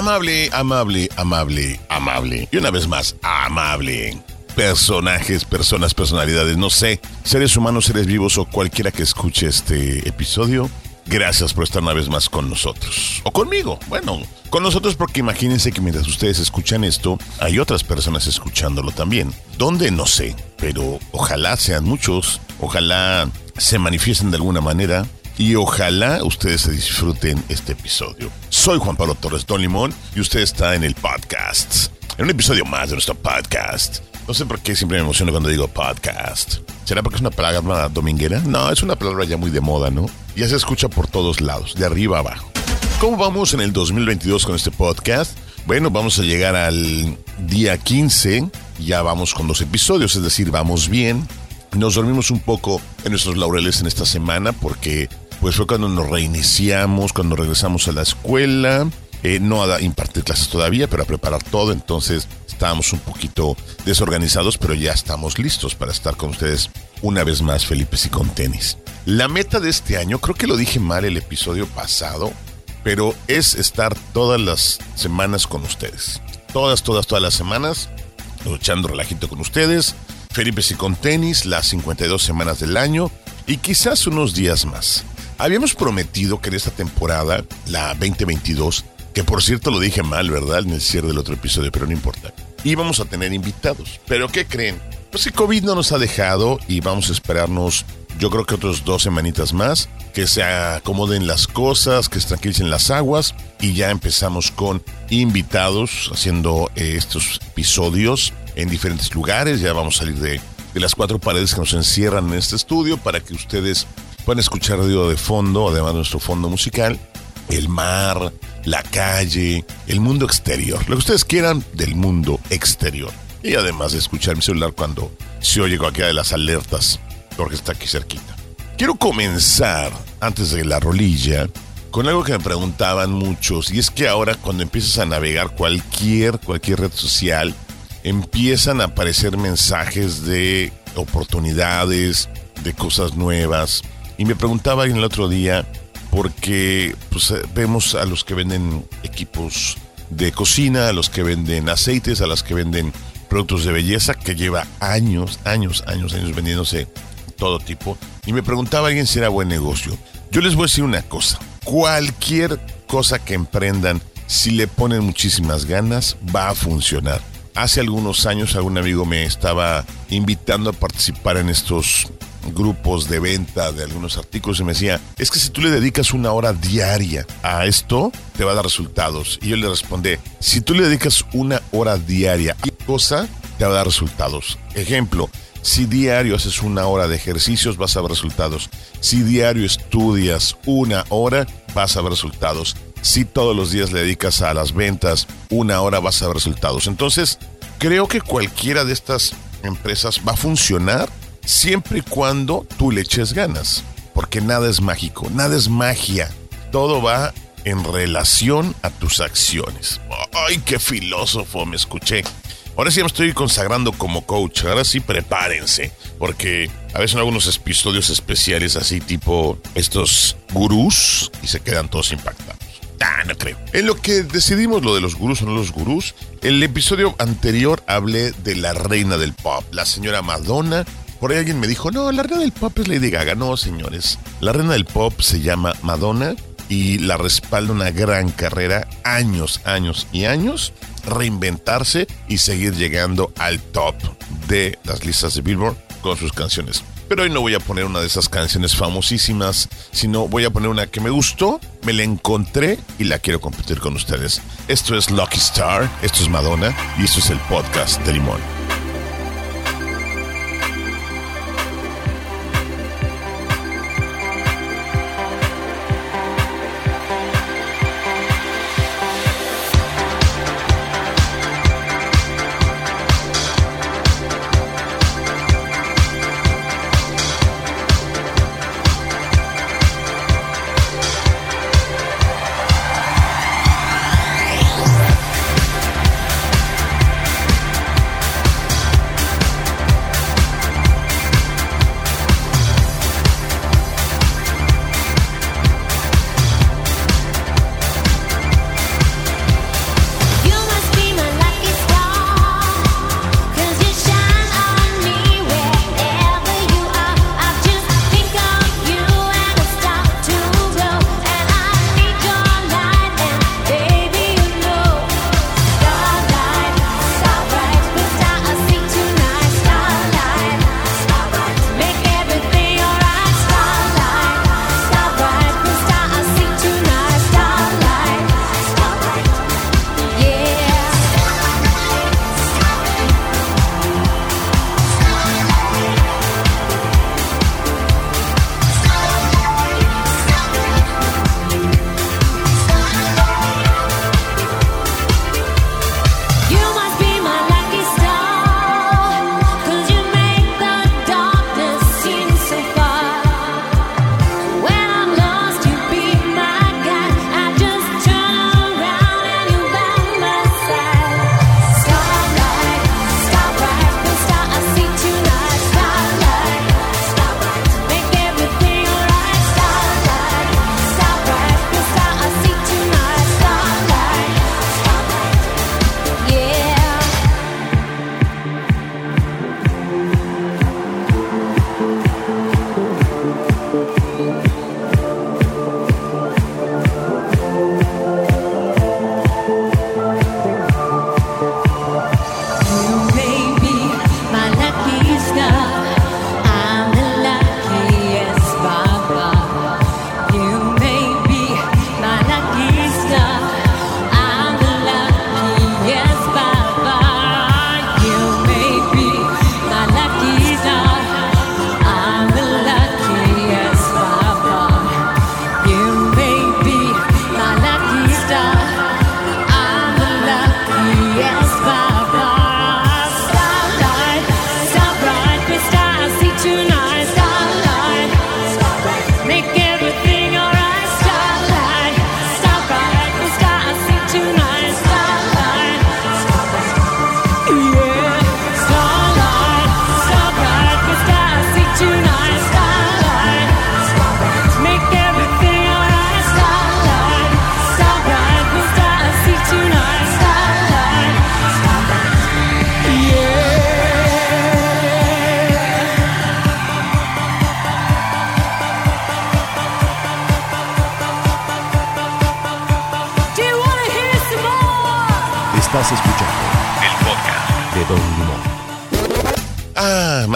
Amable, amable, amable, amable. Y una vez más, amable. Personajes, personas, personalidades, no sé, seres humanos, seres vivos o cualquiera que escuche este episodio. Gracias por estar una vez más con nosotros. O conmigo. Bueno, con nosotros porque imagínense que mientras ustedes escuchan esto, hay otras personas escuchándolo también. ¿Dónde? No sé. Pero ojalá sean muchos. Ojalá se manifiesten de alguna manera. Y ojalá ustedes se disfruten este episodio. Soy Juan Pablo Torres Don Limón y usted está en el podcast. En un episodio más de nuestro podcast. No sé por qué siempre me emociono cuando digo podcast. ¿Será porque es una palabra dominguera? No, es una palabra ya muy de moda, ¿no? Ya se escucha por todos lados, de arriba a abajo. ¿Cómo vamos en el 2022 con este podcast? Bueno, vamos a llegar al día 15. Ya vamos con dos episodios, es decir, vamos bien. Nos dormimos un poco en nuestros laureles en esta semana porque pues fue cuando nos reiniciamos, cuando regresamos a la escuela. Eh, no a impartir clases todavía, pero a preparar todo. Entonces estábamos un poquito desorganizados, pero ya estamos listos para estar con ustedes una vez más, Felipe y con tenis. La meta de este año, creo que lo dije mal el episodio pasado, pero es estar todas las semanas con ustedes. Todas, todas, todas las semanas, luchando relajito con ustedes. Felipe y con tenis, las 52 semanas del año y quizás unos días más. Habíamos prometido que en esta temporada, la 2022, que por cierto lo dije mal, ¿verdad? En el cierre del otro episodio, pero no importa. Íbamos a tener invitados. ¿Pero qué creen? Pues el COVID no nos ha dejado y vamos a esperarnos, yo creo que otros dos semanitas más, que se acomoden las cosas, que se tranquilicen las aguas y ya empezamos con invitados haciendo eh, estos episodios en diferentes lugares. Ya vamos a salir de, de las cuatro paredes que nos encierran en este estudio para que ustedes puedan escuchar ruido de fondo, además de nuestro fondo musical, el mar, la calle, el mundo exterior, lo que ustedes quieran del mundo exterior. Y además de escuchar mi celular cuando se oye cualquiera de las alertas, porque está aquí cerquita. Quiero comenzar, antes de la rolilla, con algo que me preguntaban muchos, y es que ahora cuando empiezas a navegar cualquier, cualquier red social, empiezan a aparecer mensajes de oportunidades, de cosas nuevas. Y me preguntaba el otro día, porque pues, vemos a los que venden equipos de cocina, a los que venden aceites, a los que venden productos de belleza, que lleva años, años, años, años vendiéndose todo tipo. Y me preguntaba alguien si era buen negocio. Yo les voy a decir una cosa, cualquier cosa que emprendan, si le ponen muchísimas ganas, va a funcionar. Hace algunos años algún amigo me estaba invitando a participar en estos grupos de venta de algunos artículos y me decía, es que si tú le dedicas una hora diaria a esto, te va a dar resultados. Y yo le respondí, si tú le dedicas una hora diaria a cosa, te va a dar resultados. Ejemplo, si diario haces una hora de ejercicios, vas a ver resultados. Si diario estudias una hora, vas a ver resultados. Si todos los días le dedicas a las ventas una hora, vas a ver resultados. Entonces, creo que cualquiera de estas empresas va a funcionar siempre y cuando tú le eches ganas. Porque nada es mágico, nada es magia. Todo va en relación a tus acciones. ¡Ay, qué filósofo me escuché! Ahora sí me estoy consagrando como coach. Ahora sí prepárense. Porque a veces en algunos episodios especiales así tipo estos gurús y se quedan todos impactados. Ah, no creo. En lo que decidimos lo de los gurús o no los gurús, el episodio anterior hablé de la reina del pop, la señora Madonna. Por ahí alguien me dijo, no, la reina del pop es Lady Gaga. No, señores. La reina del pop se llama Madonna y la respalda una gran carrera, años, años y años, reinventarse y seguir llegando al top de las listas de Billboard con sus canciones. Pero hoy no voy a poner una de esas canciones famosísimas, sino voy a poner una que me gustó, me la encontré y la quiero compartir con ustedes. Esto es Lucky Star, esto es Madonna y esto es el podcast de Limón.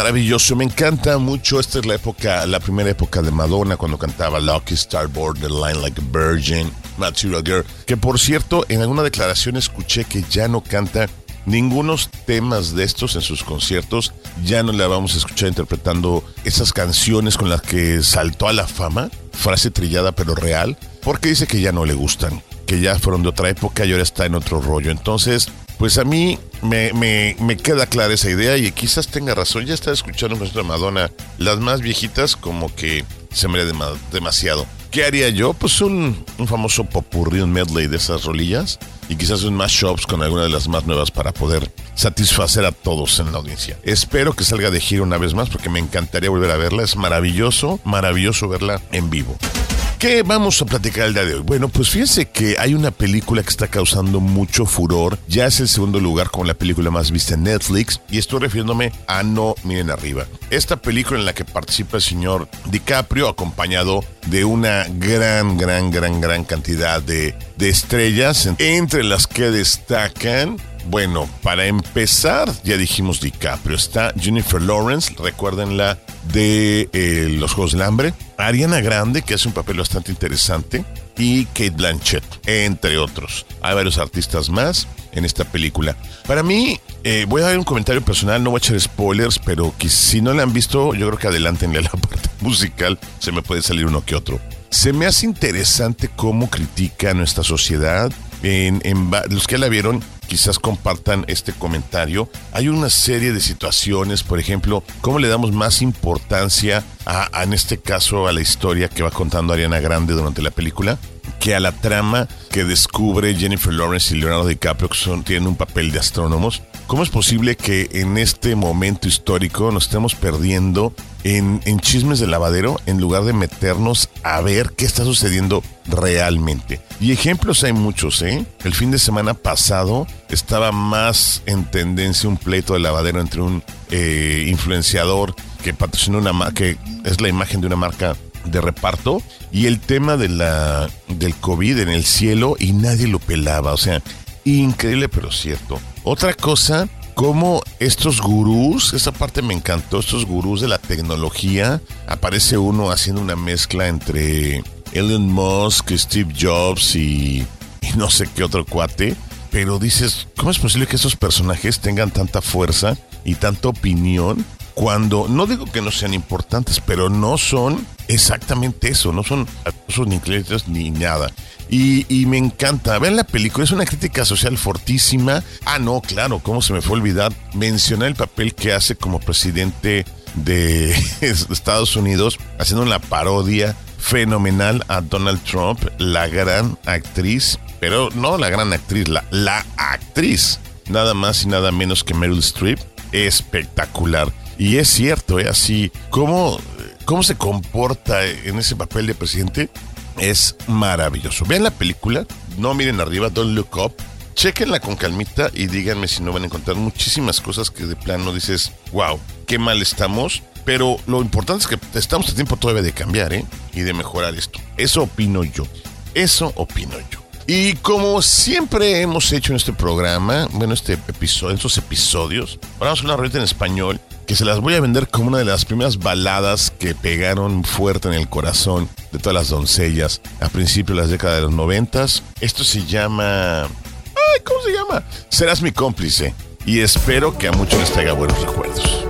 Maravilloso, me encanta mucho. Esta es la época, la primera época de Madonna cuando cantaba Lucky Star Borderline Like a Virgin, Material Girl. Que por cierto, en alguna declaración escuché que ya no canta ningunos temas de estos en sus conciertos. Ya no la vamos a escuchar interpretando esas canciones con las que saltó a la fama. Frase trillada pero real. Porque dice que ya no le gustan. Que ya fueron de otra época y ahora está en otro rollo. Entonces, pues a mí me, me, me, queda clara esa idea y quizás tenga razón. Ya estaba escuchando nuestra Madonna, las más viejitas, como que se me dem demasiado. ¿Qué haría yo? Pues un, un famoso popurrí, un medley de esas rolillas y quizás un mashups con alguna de las más nuevas para poder satisfacer a todos en la audiencia. Espero que salga de gira una vez más porque me encantaría volver a verla. Es maravilloso, maravilloso verla en vivo. ¿Qué vamos a platicar el día de hoy? Bueno, pues fíjense que hay una película que está causando mucho furor. Ya es el segundo lugar como la película más vista en Netflix. Y estoy refiriéndome a No Miren Arriba. Esta película en la que participa el señor DiCaprio, acompañado de una gran, gran, gran, gran cantidad de, de estrellas, entre las que destacan bueno, para empezar, ya dijimos DiCaprio. Está Jennifer Lawrence, recuérdenla de eh, Los Juegos del Hambre. Ariana Grande, que hace un papel bastante interesante. Y Kate Blanchett, entre otros. Hay varios artistas más en esta película. Para mí, eh, voy a dar un comentario personal, no voy a echar spoilers, pero si no la han visto, yo creo que adelántenle a la parte musical, se me puede salir uno que otro. Se me hace interesante cómo critica nuestra sociedad. En, en, los que la vieron quizás compartan este comentario. Hay una serie de situaciones, por ejemplo, cómo le damos más importancia a, a, en este caso a la historia que va contando Ariana Grande durante la película que a la trama que descubre Jennifer Lawrence y Leonardo DiCaprio, que son, tienen un papel de astrónomos. ¿Cómo es posible que en este momento histórico nos estemos perdiendo en, chismes de lavadero en lugar de meternos a ver qué está sucediendo realmente? Y ejemplos hay muchos, ¿eh? El fin de semana pasado estaba más en tendencia un pleito de lavadero entre un eh, influenciador que patrocinó una que es la imagen de una marca de reparto y el tema de la del COVID en el cielo y nadie lo pelaba, o sea, increíble pero cierto. Otra cosa, como estos gurús, esa parte me encantó, estos gurús de la tecnología, aparece uno haciendo una mezcla entre Elon Musk, Steve Jobs y, y no sé qué otro cuate, pero dices, ¿cómo es posible que esos personajes tengan tanta fuerza y tanta opinión cuando no digo que no sean importantes, pero no son exactamente eso, no son ni créditos ni nada. Y, y, me encanta, vean la película, es una crítica social fortísima. Ah, no, claro, ¿cómo se me fue a olvidar mencionar el papel que hace como presidente de Estados Unidos, haciendo una parodia fenomenal a Donald Trump, la gran actriz, pero no la gran actriz, la, la actriz, nada más y nada menos que Meryl Streep, espectacular. Y es cierto, ¿eh? así, ¿cómo, cómo se comporta en ese papel de presidente es maravilloso. Vean la película, no miren arriba, don't look up. Chequenla con calmita y díganme si no van a encontrar muchísimas cosas que de plano dices, wow, qué mal estamos. Pero lo importante es que estamos a tiempo todavía de cambiar, ¿eh? Y de mejorar esto. Eso opino yo. Eso opino yo. Y como siempre hemos hecho en este programa, bueno, este episodio, estos episodios, vamos a una rolita en español que se las voy a vender como una de las primeras baladas que pegaron fuerte en el corazón de todas las doncellas a principios de las décadas de los noventas. Esto se llama... Ay, ¿Cómo se llama? Serás mi cómplice. Y espero que a muchos les traiga buenos recuerdos.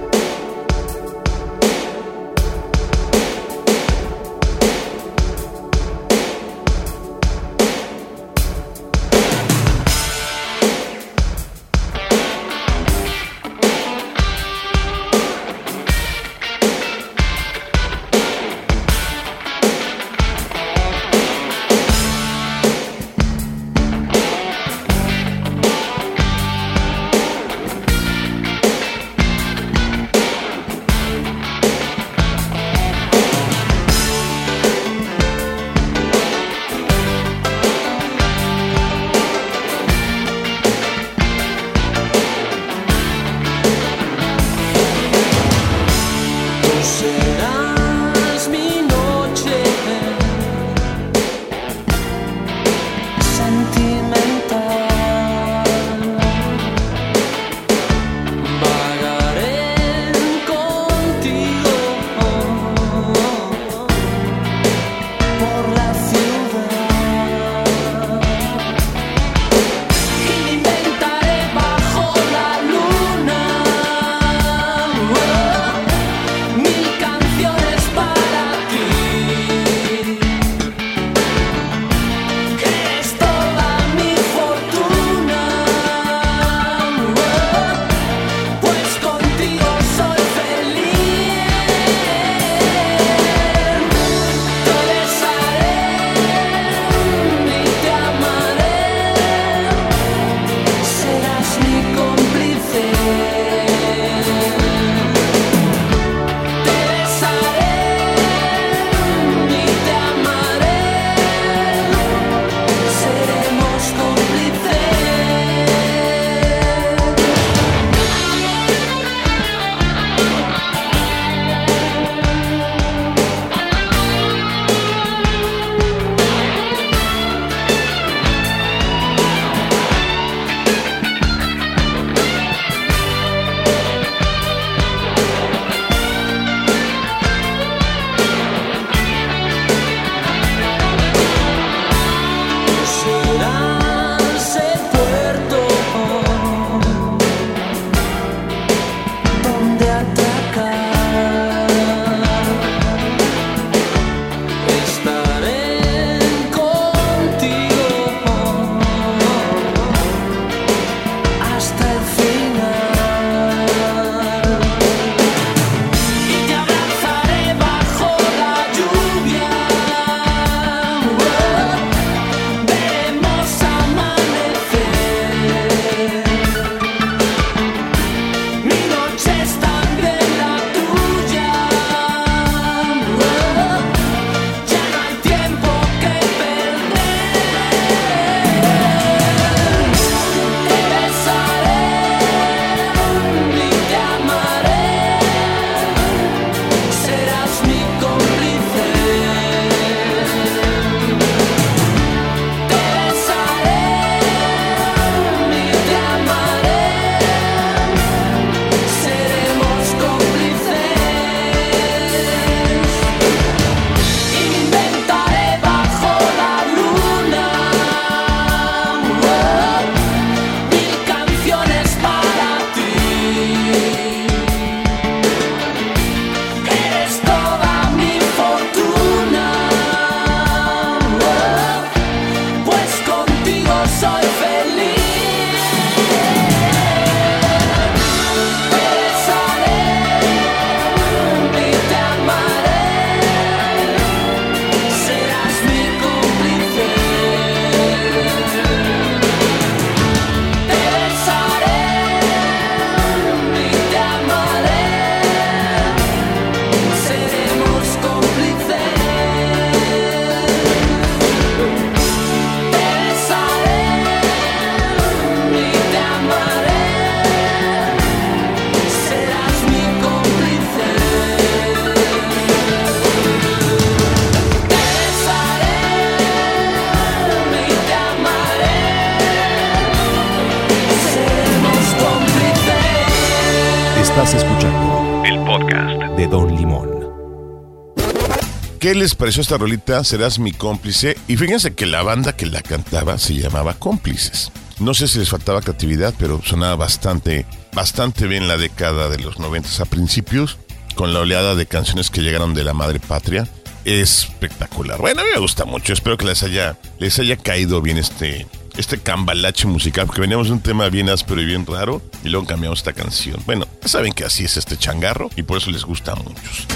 ¿Qué les pareció esta rolita? Serás mi cómplice. Y fíjense que la banda que la cantaba se llamaba Cómplices. No sé si les faltaba creatividad, pero sonaba bastante, bastante bien la década de los 90 a principios, con la oleada de canciones que llegaron de la madre patria. Espectacular. Bueno, a mí me gusta mucho. Espero que les haya, les haya caído bien este, este cambalache musical, porque veníamos de un tema bien áspero y bien raro, y luego cambiamos esta canción. Bueno, saben que así es este changarro, y por eso les gusta a muchos.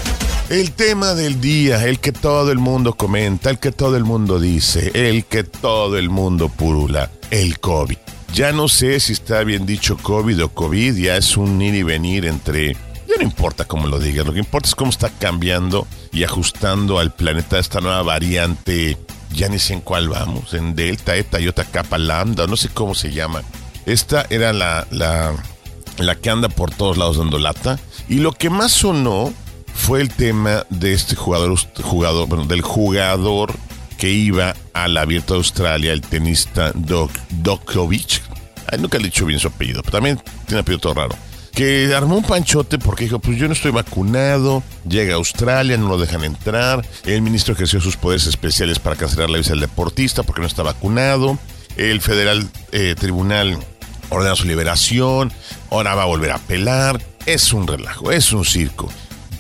El tema del día, el que todo el mundo comenta, el que todo el mundo dice, el que todo el mundo purula, el COVID. Ya no sé si está bien dicho COVID o COVID, ya es un ir y venir entre... Ya no importa cómo lo digas, lo que importa es cómo está cambiando y ajustando al planeta esta nueva variante, ya ni sé en cuál vamos, en Delta, Eta, Iota, Kappa, Lambda, no sé cómo se llama. Esta era la, la, la que anda por todos lados dando lata. Y lo que más sonó fue el tema de este jugador, jugador del jugador que iba al Abierto de Australia, el tenista Djokovic. Ay, nunca le he dicho bien su apellido, pero también tiene apellido todo raro. Que armó un panchote porque dijo, pues yo no estoy vacunado, llega a Australia, no lo dejan entrar. El ministro ejerció sus poderes especiales para cancelar la visa del deportista porque no está vacunado. El federal eh, tribunal ordena su liberación, ahora va a volver a apelar. Es un relajo, es un circo.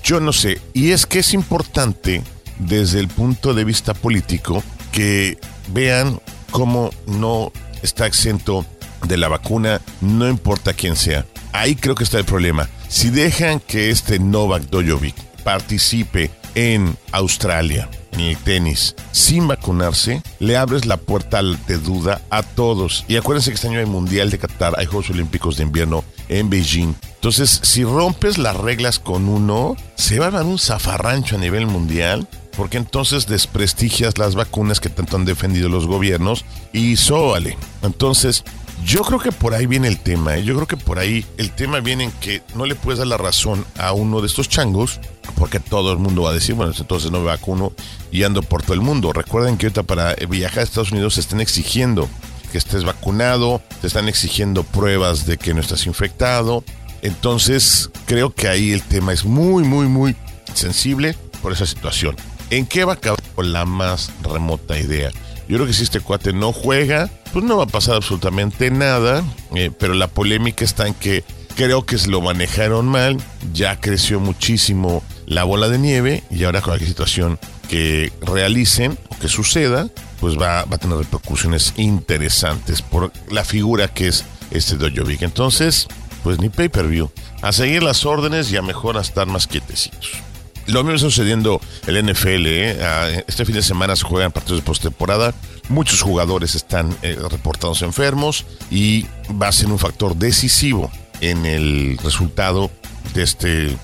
Yo no sé, y es que es importante desde el punto de vista político que vean cómo no está exento de la vacuna, no importa quién sea. Ahí creo que está el problema. Si dejan que este Novak Djokovic participe en Australia, en el tenis, sin vacunarse, le abres la puerta de duda a todos. Y acuérdense que este año hay Mundial de Qatar, hay Juegos Olímpicos de Invierno en Beijing. Entonces, si rompes las reglas con uno, se va a dar un zafarrancho a nivel mundial, porque entonces desprestigias las vacunas que tanto han defendido los gobiernos y sóbale. Entonces, yo creo que por ahí viene el tema, ¿eh? yo creo que por ahí el tema viene en que no le puedes dar la razón a uno de estos changos, porque todo el mundo va a decir, bueno, entonces no me vacuno y ando por todo el mundo. Recuerden que ahorita para viajar a Estados Unidos se están exigiendo que estés vacunado, te están exigiendo pruebas de que no estás infectado, entonces, creo que ahí el tema es muy, muy, muy sensible por esa situación. ¿En qué va a acabar con la más remota idea? Yo creo que si este cuate no juega, pues no va a pasar absolutamente nada, eh, pero la polémica está en que creo que se lo manejaron mal, ya creció muchísimo la bola de nieve y ahora con cualquier situación que realicen o que suceda, pues va, va a tener repercusiones interesantes por la figura que es este Dojovic. Entonces, pues ni pay-per-view. A seguir las órdenes y a mejor a estar más quietecitos. Lo mismo está sucediendo el NFL. ¿eh? Este fin de semana se juegan partidos de postemporada. Muchos jugadores están eh, reportados enfermos y va a ser un factor decisivo en el resultado de este,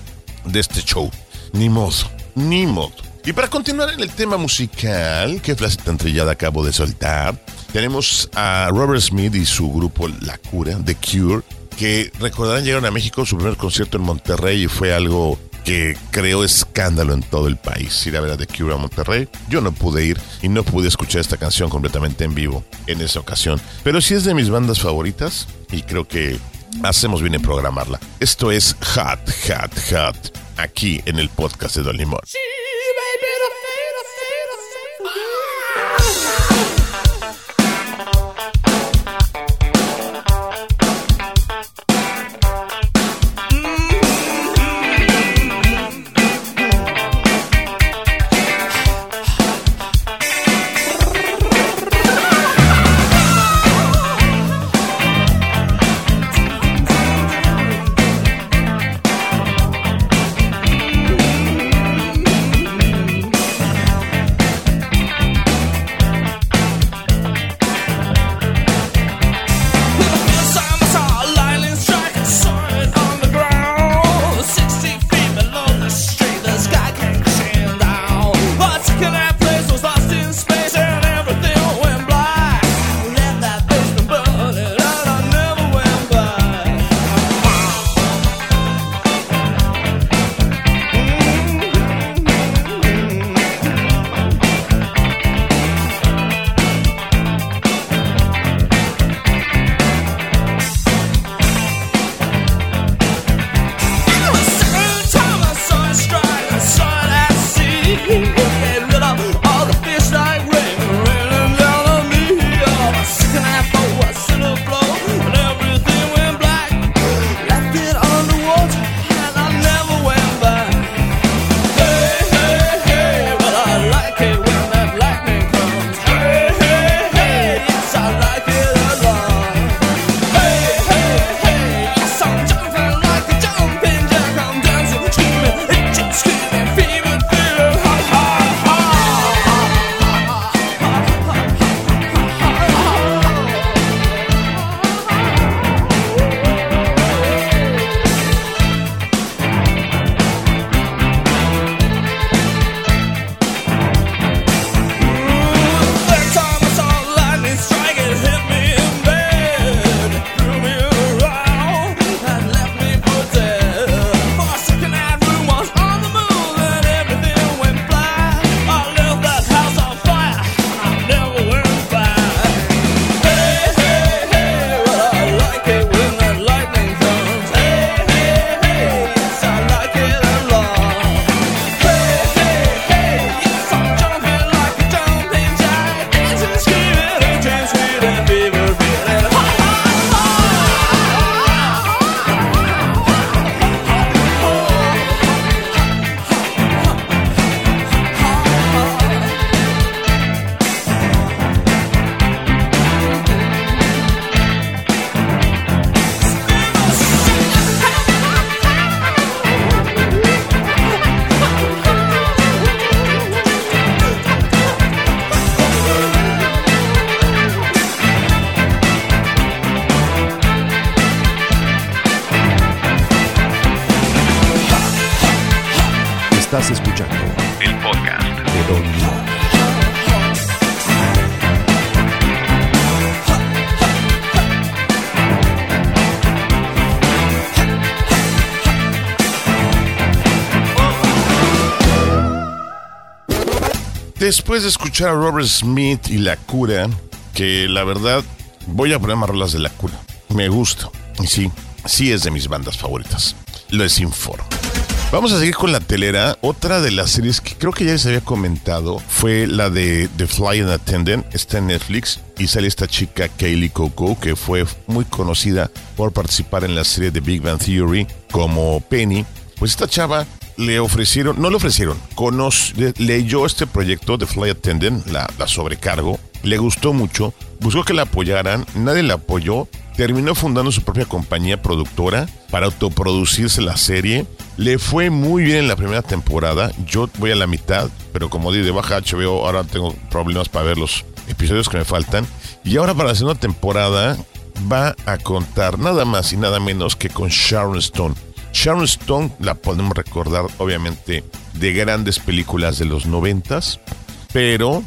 de este show. Ni modo, ni modo. Y para continuar en el tema musical, que frase tan trillada acabo de soltar, tenemos a Robert Smith y su grupo La Cura, The Cure, que recordarán llegaron a México su primer concierto en Monterrey y fue algo que creó escándalo en todo el país. Ir a ver a The Cure a Monterrey. Yo no pude ir y no pude escuchar esta canción completamente en vivo en esa ocasión. Pero sí es de mis bandas favoritas y creo que hacemos bien en programarla. Esto es Hot, Hot, Hot, aquí en el podcast de Don Limón. Estás a Robert Smith y La Cura, que la verdad voy a poner más rolas de La Cura. Me gusta. Y sí, sí es de mis bandas favoritas. Lo es Inform. Vamos a seguir con la telera. Otra de las series que creo que ya les había comentado fue la de The Flying Attendant. Está en Netflix y sale esta chica Kaylee Coco, que fue muy conocida por participar en la serie de Big Bang Theory como Penny. Pues esta chava le ofrecieron, no le ofrecieron, conoce, leyó este proyecto de Fly Attendant, la, sobrecargo, le gustó mucho, buscó que la apoyaran, nadie la apoyó, terminó fundando su propia compañía productora para autoproducirse la serie. Le fue muy bien en la primera temporada, yo voy a la mitad, pero como di de baja HBO, ahora tengo problemas para ver los episodios que me faltan. Y ahora para la segunda temporada va a contar nada más y nada menos que con Sharon Stone. Sharon Stone la podemos recordar obviamente de grandes películas de los noventas, pero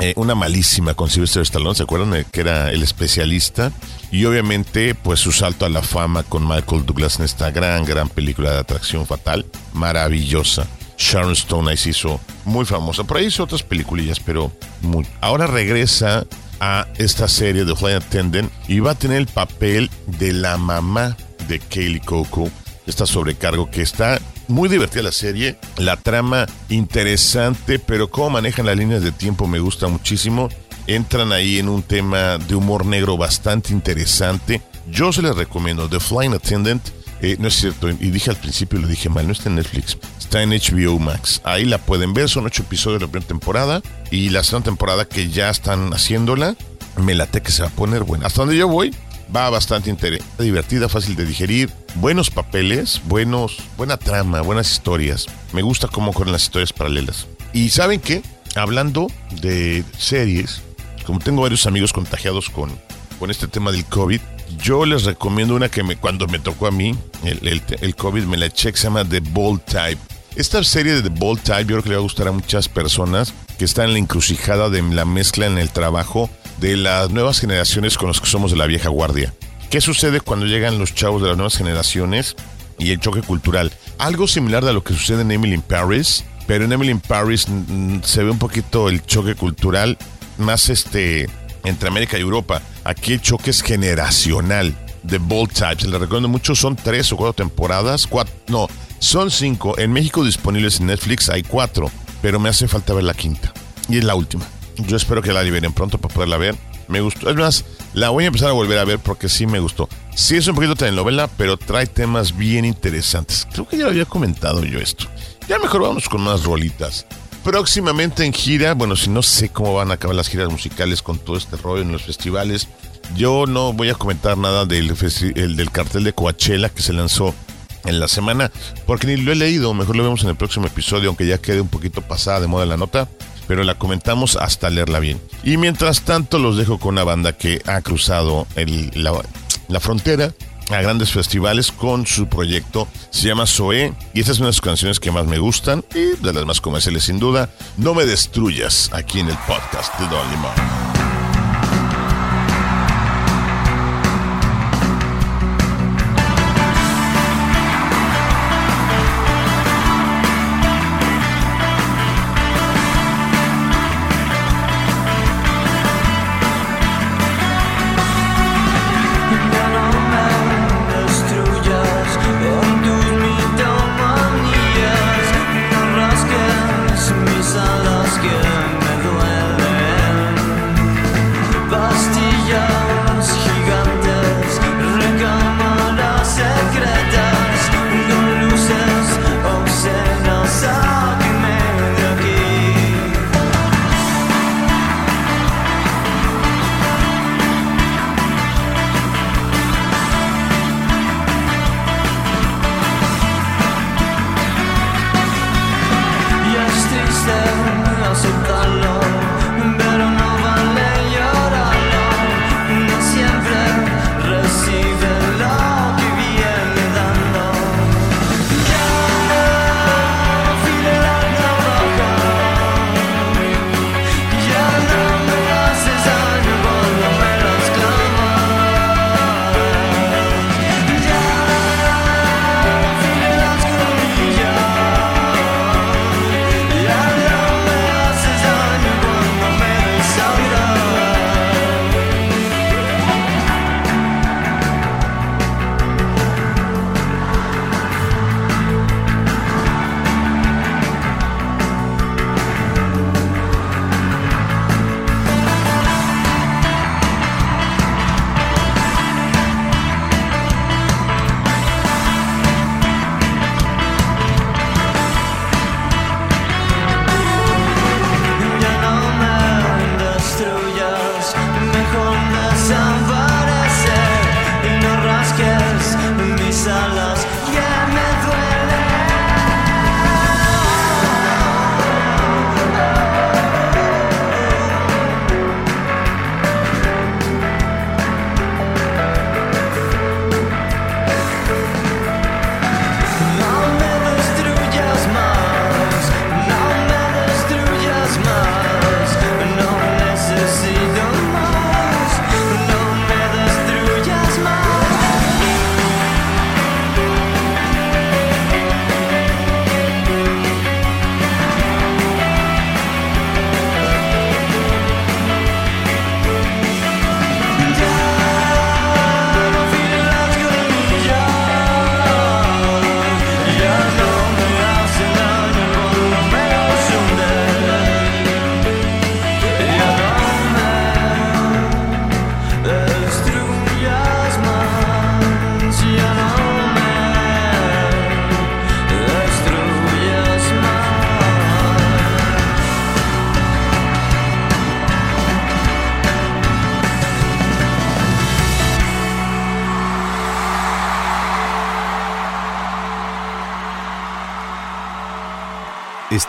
eh, una malísima con Sylvester Stallone, ¿se acuerdan de que era el especialista? Y obviamente pues su salto a la fama con Michael Douglas en esta gran, gran película de atracción fatal, maravillosa. Sharon Stone ahí se hizo muy famosa. Por ahí hizo otras peliculillas, pero muy. Ahora regresa a esta serie de Flight Attendant y va a tener el papel de la mamá de Kaylee Coco esta sobrecargo que está muy divertida la serie, la trama interesante, pero cómo manejan las líneas de tiempo me gusta muchísimo. Entran ahí en un tema de humor negro bastante interesante. Yo se les recomiendo The Flying Attendant. Eh, no es cierto, y dije al principio, lo dije mal, no está en Netflix, está en HBO Max. Ahí la pueden ver, son ocho episodios de la primera temporada y la segunda temporada que ya están haciéndola, me late que se va a poner buena. Hasta donde yo voy, va bastante interesante, divertida, fácil de digerir, buenos papeles, buenos, buena trama, buenas historias. Me gusta cómo corren las historias paralelas. Y saben qué, hablando de series, como tengo varios amigos contagiados con, con este tema del COVID, yo les recomiendo una que me, cuando me tocó a mí, el, el, el COVID, me la eché, que se llama The Bold Type. Esta serie de The Bold Type yo creo que le va a gustar a muchas personas que están en la encrucijada de la mezcla en el trabajo de las nuevas generaciones con los que somos de la vieja guardia. ¿Qué sucede cuando llegan los chavos de las nuevas generaciones y el choque cultural? Algo similar a lo que sucede en Emily in Paris, pero en Emily in Paris mm, se ve un poquito el choque cultural más este entre América y Europa. Aquí el choque es generacional de Bold Types. Les recomiendo mucho, son tres o cuatro temporadas. Cuatro, no, son cinco. En México disponibles en Netflix hay cuatro, pero me hace falta ver la quinta. Y es la última. Yo espero que la liberen pronto para poderla ver. Me gustó. Es más, la voy a empezar a volver a ver porque sí me gustó. Sí es un poquito telenovela, pero trae temas bien interesantes. Creo que ya lo había comentado yo esto. Ya mejor vamos con más rolitas. Próximamente en gira, bueno, si no sé cómo van a acabar las giras musicales con todo este rollo en los festivales. Yo no voy a comentar nada del, el, del cartel de Coachella que se lanzó en la semana, porque ni lo he leído. Mejor lo vemos en el próximo episodio, aunque ya quede un poquito pasada de moda la nota pero la comentamos hasta leerla bien. Y mientras tanto los dejo con una banda que ha cruzado el, la, frontera a grandes festivales con su proyecto. Se llama Zoe y esta es una de canciones que más me gustan y de las más comerciales sin duda. No me destruyas aquí en el podcast de Don Limón.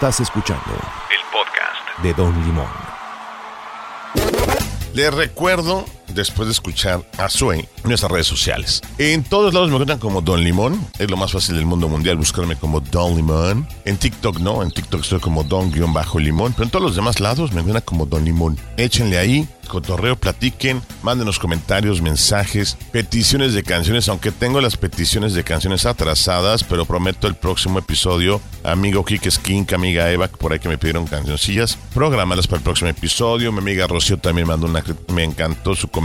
Estás escuchando El podcast. de Don Limón. Les recuerdo, después de escuchar a Sue, nuestras redes sociales. En todos lados me encuentran como Don Limón. Es lo más fácil del mundo mundial buscarme como Don Limón. En TikTok no, en TikTok estoy como Don-Limón. Pero en todos los demás lados me encuentran como Don Limón. Échenle ahí, cotorreo, platiquen, mándenos comentarios, mensajes, peticiones de canciones, aunque tengo las peticiones de canciones atrasadas, pero prometo el próximo episodio, amigo Kike Skink, amiga Eva, por ahí que me pidieron cancioncillas, programadas para el próximo episodio. Mi amiga Rocío también mandó una, me encantó su comentario.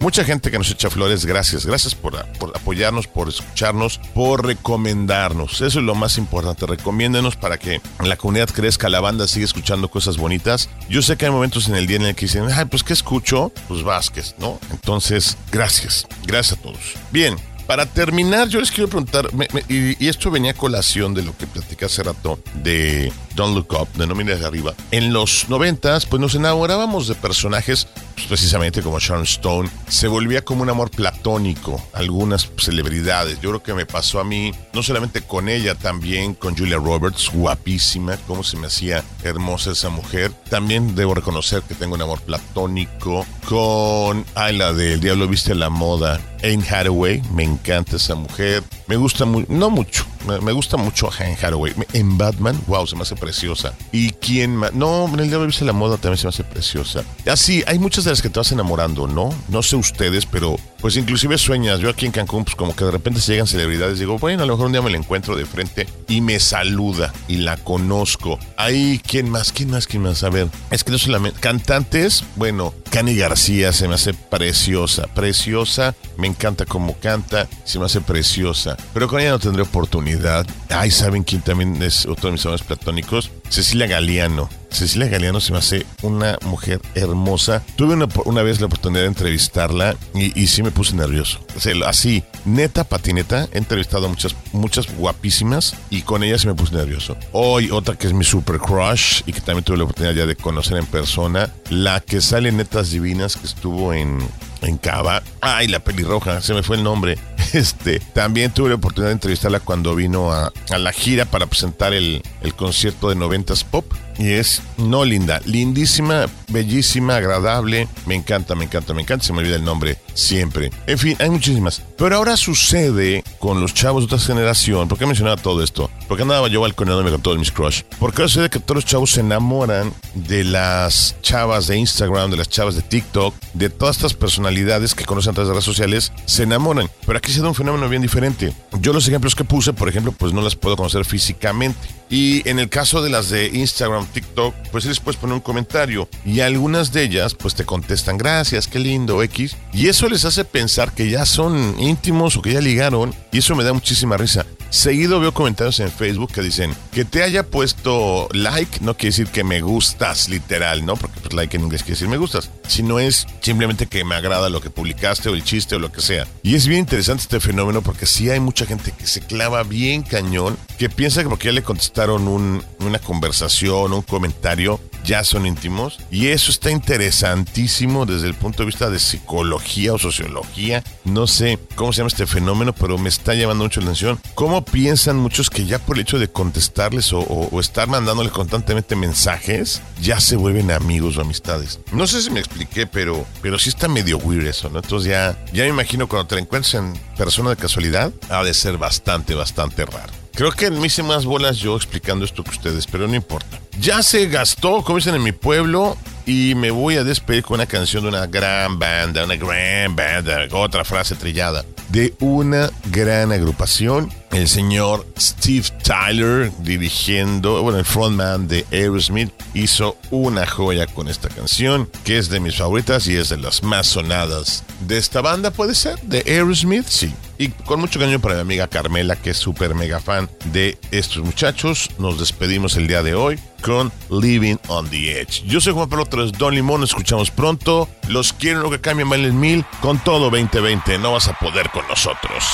Mucha gente que nos echa flores, gracias, gracias por, apoyarnos, por escucharnos, por recomendarnos. Eso es lo más importante, recomiéndenos para que la comunidad crezca, la banda siga escuchando cosas bonitas. Yo sé que hay momentos en el día en el que dicen, ay, pues ¿qué escucho? Pues Vázquez, ¿no? Entonces, gracias, gracias a todos. Bien, para terminar, yo les quiero preguntar, me- y, esto venía a colación de lo que platicé hace rato de Don't Look Up, de No Mires Arriba. En los noventas, pues nos enamorábamos de personajes, pues, precisamente como Sharon Stone. Se volvía como un amor platónico, algunas celebridades. Yo creo que me pasó a mí, no solamente con ella, también con Julia Roberts, guapísima, cómo se me hacía hermosa esa mujer. También debo reconocer que tengo un amor platónico con, ay, la del Diablo Viste la Moda, Anne Hathaway, me encanta esa mujer. Me gusta mucho, no mucho, me, gusta mucho Anne Hathaway. En Batman, wow, se me hace preciosa. ¿Y quién más? No, en el Diablo a la Moda también se me hace preciosa. Así, hay muchas de las que te vas enamorando, ¿no? No sé ustedes, pero pues inclusive sueñas. Yo aquí en Cancún, pues como que de repente se llegan celebridades, digo, bueno, a lo mejor un día me la encuentro de frente y me saluda y la conozco. Ahí, ¿quién más? ¿Quién más? ¿Quién más? A ver, es que no solamente cantantes, bueno, Cani García se me hace preciosa, preciosa, me encanta cómo canta, se me hace preciosa, pero con ella no tendré oportunidad. Ay, ¿saben quién también es otro de mis amores platónicos? Cecilia Galeano. Cecilia Galeano se me hace una mujer hermosa. Tuve una, una vez la oportunidad de entrevistarla y, y sí me puse nervioso. Así, neta patineta, he entrevistado a muchas, muchas guapísimas y con ella sí me puse nervioso. Hoy otra que es mi super crush y que también tuve la oportunidad ya de conocer en persona, la que sale Netas Divinas que estuvo en, en Cava. Ay, la pelirroja, se me fue el nombre. Este, también tuve la oportunidad de entrevistarla cuando vino a, la gira para presentar el, concierto de 90s Pop. Y es, no linda, lindísima, bellísima, agradable. Me encanta, me encanta, me encanta. Se me olvida el nombre siempre. En fin, hay muchísimas. Pero ahora sucede con los chavos de otra generación. ¿Por qué mencionaba todo esto? Porque andaba yo balconeándome con todos mis crush. Porque ahora sucede que todos los chavos se enamoran de las chavas de Instagram, de las chavas de TikTok, de todas estas personalidades que conocen a través de redes sociales, se enamoran. Pero aquí da un fenómeno bien diferente. Yo los ejemplos que puse, por ejemplo, pues no las puedo conocer físicamente. Y en el caso de las de Instagram, TikTok, pues les puedes poner un comentario. Y algunas de ellas, pues te contestan, gracias, qué lindo, X. Y eso les hace pensar que ya son íntimos o que ya ligaron. Y eso me da muchísima risa. Seguido veo comentarios en Facebook que dicen, Que te haya puesto like no quiere decir que me gustas literal, ¿no? Porque pues like en inglés quiere decir me gustas, sino es simplemente que me agrada lo que publicaste o el chiste o lo que sea. Y es bien interesante este fenómeno porque sí hay mucha gente que se clava bien cañón, que piensa que porque ya le contestaron un- una conversación, un comentario, ya son íntimos. Y eso está interesantísimo desde el punto de vista de psicología o sociología. No sé cómo se llama este fenómeno, pero me está llamando mucho la atención. ¿Cómo piensan muchos que ya por el hecho de contestarles o, estar mandándoles constantemente mensajes, ya se vuelven amigos o amistades? No sé si me expliqué, pero, pero sí está medio weird eso. Entonces ya, ya me imagino cuando te la encuentres en persona de casualidad, ha de ser bastante, bastante raro. Creo que me hice más bolas yo explicando esto que ustedes, pero no importa. Ya se gastó, como dicen en mi pueblo, y me voy a despedir con una canción de una gran banda, una gran banda, otra frase trillada, de una gran agrupación. El señor Steve Tyler dirigiendo, bueno, el frontman de Aerosmith, hizo una joya con esta canción, que es de mis favoritas y es de las más sonadas de esta banda, puede ser, de Aerosmith, sí. Y con mucho cariño para mi amiga Carmela, que es súper mega fan de estos muchachos. Nos despedimos el día de hoy con Living on the Edge. Yo soy Juan Pablo Torres Don Limón, escuchamos pronto. Los quiero lo que cambien valen mil. Con todo 2020 no vas a poder con nosotros.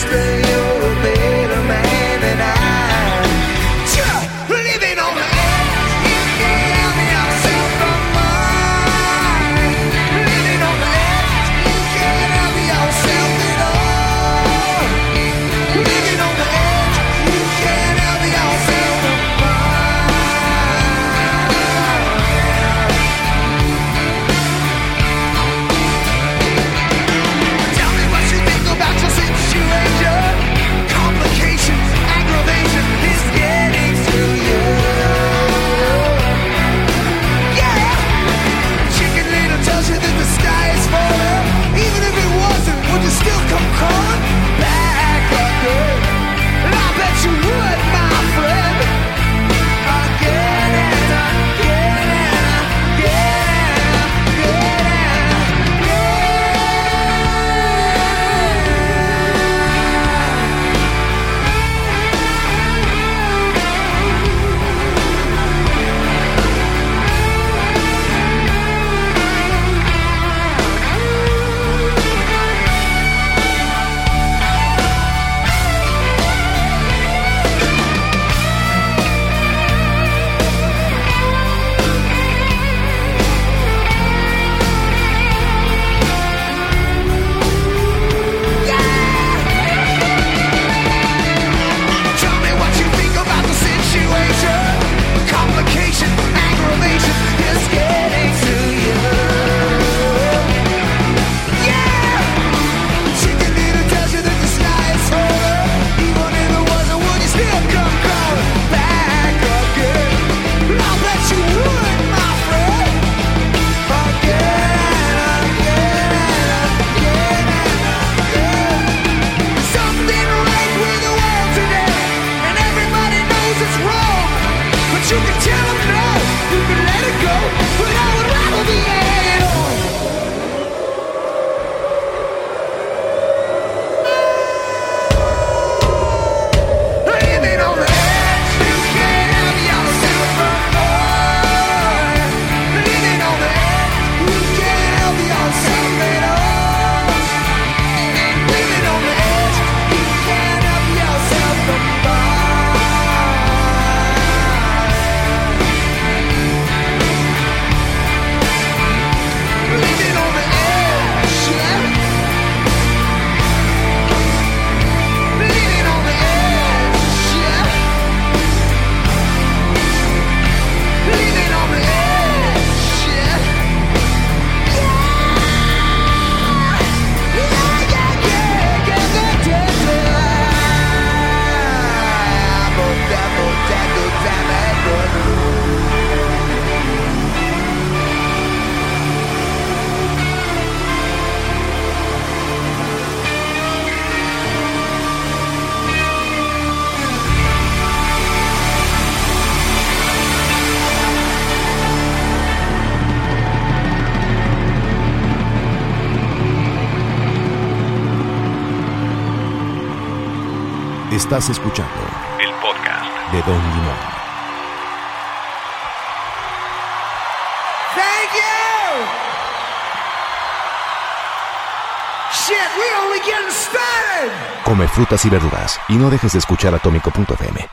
stay Estás escuchando el podcast de Don Limón. Thank you. Shit, we only getting started. Come frutas y verduras y no dejes de escuchar atómico.fm.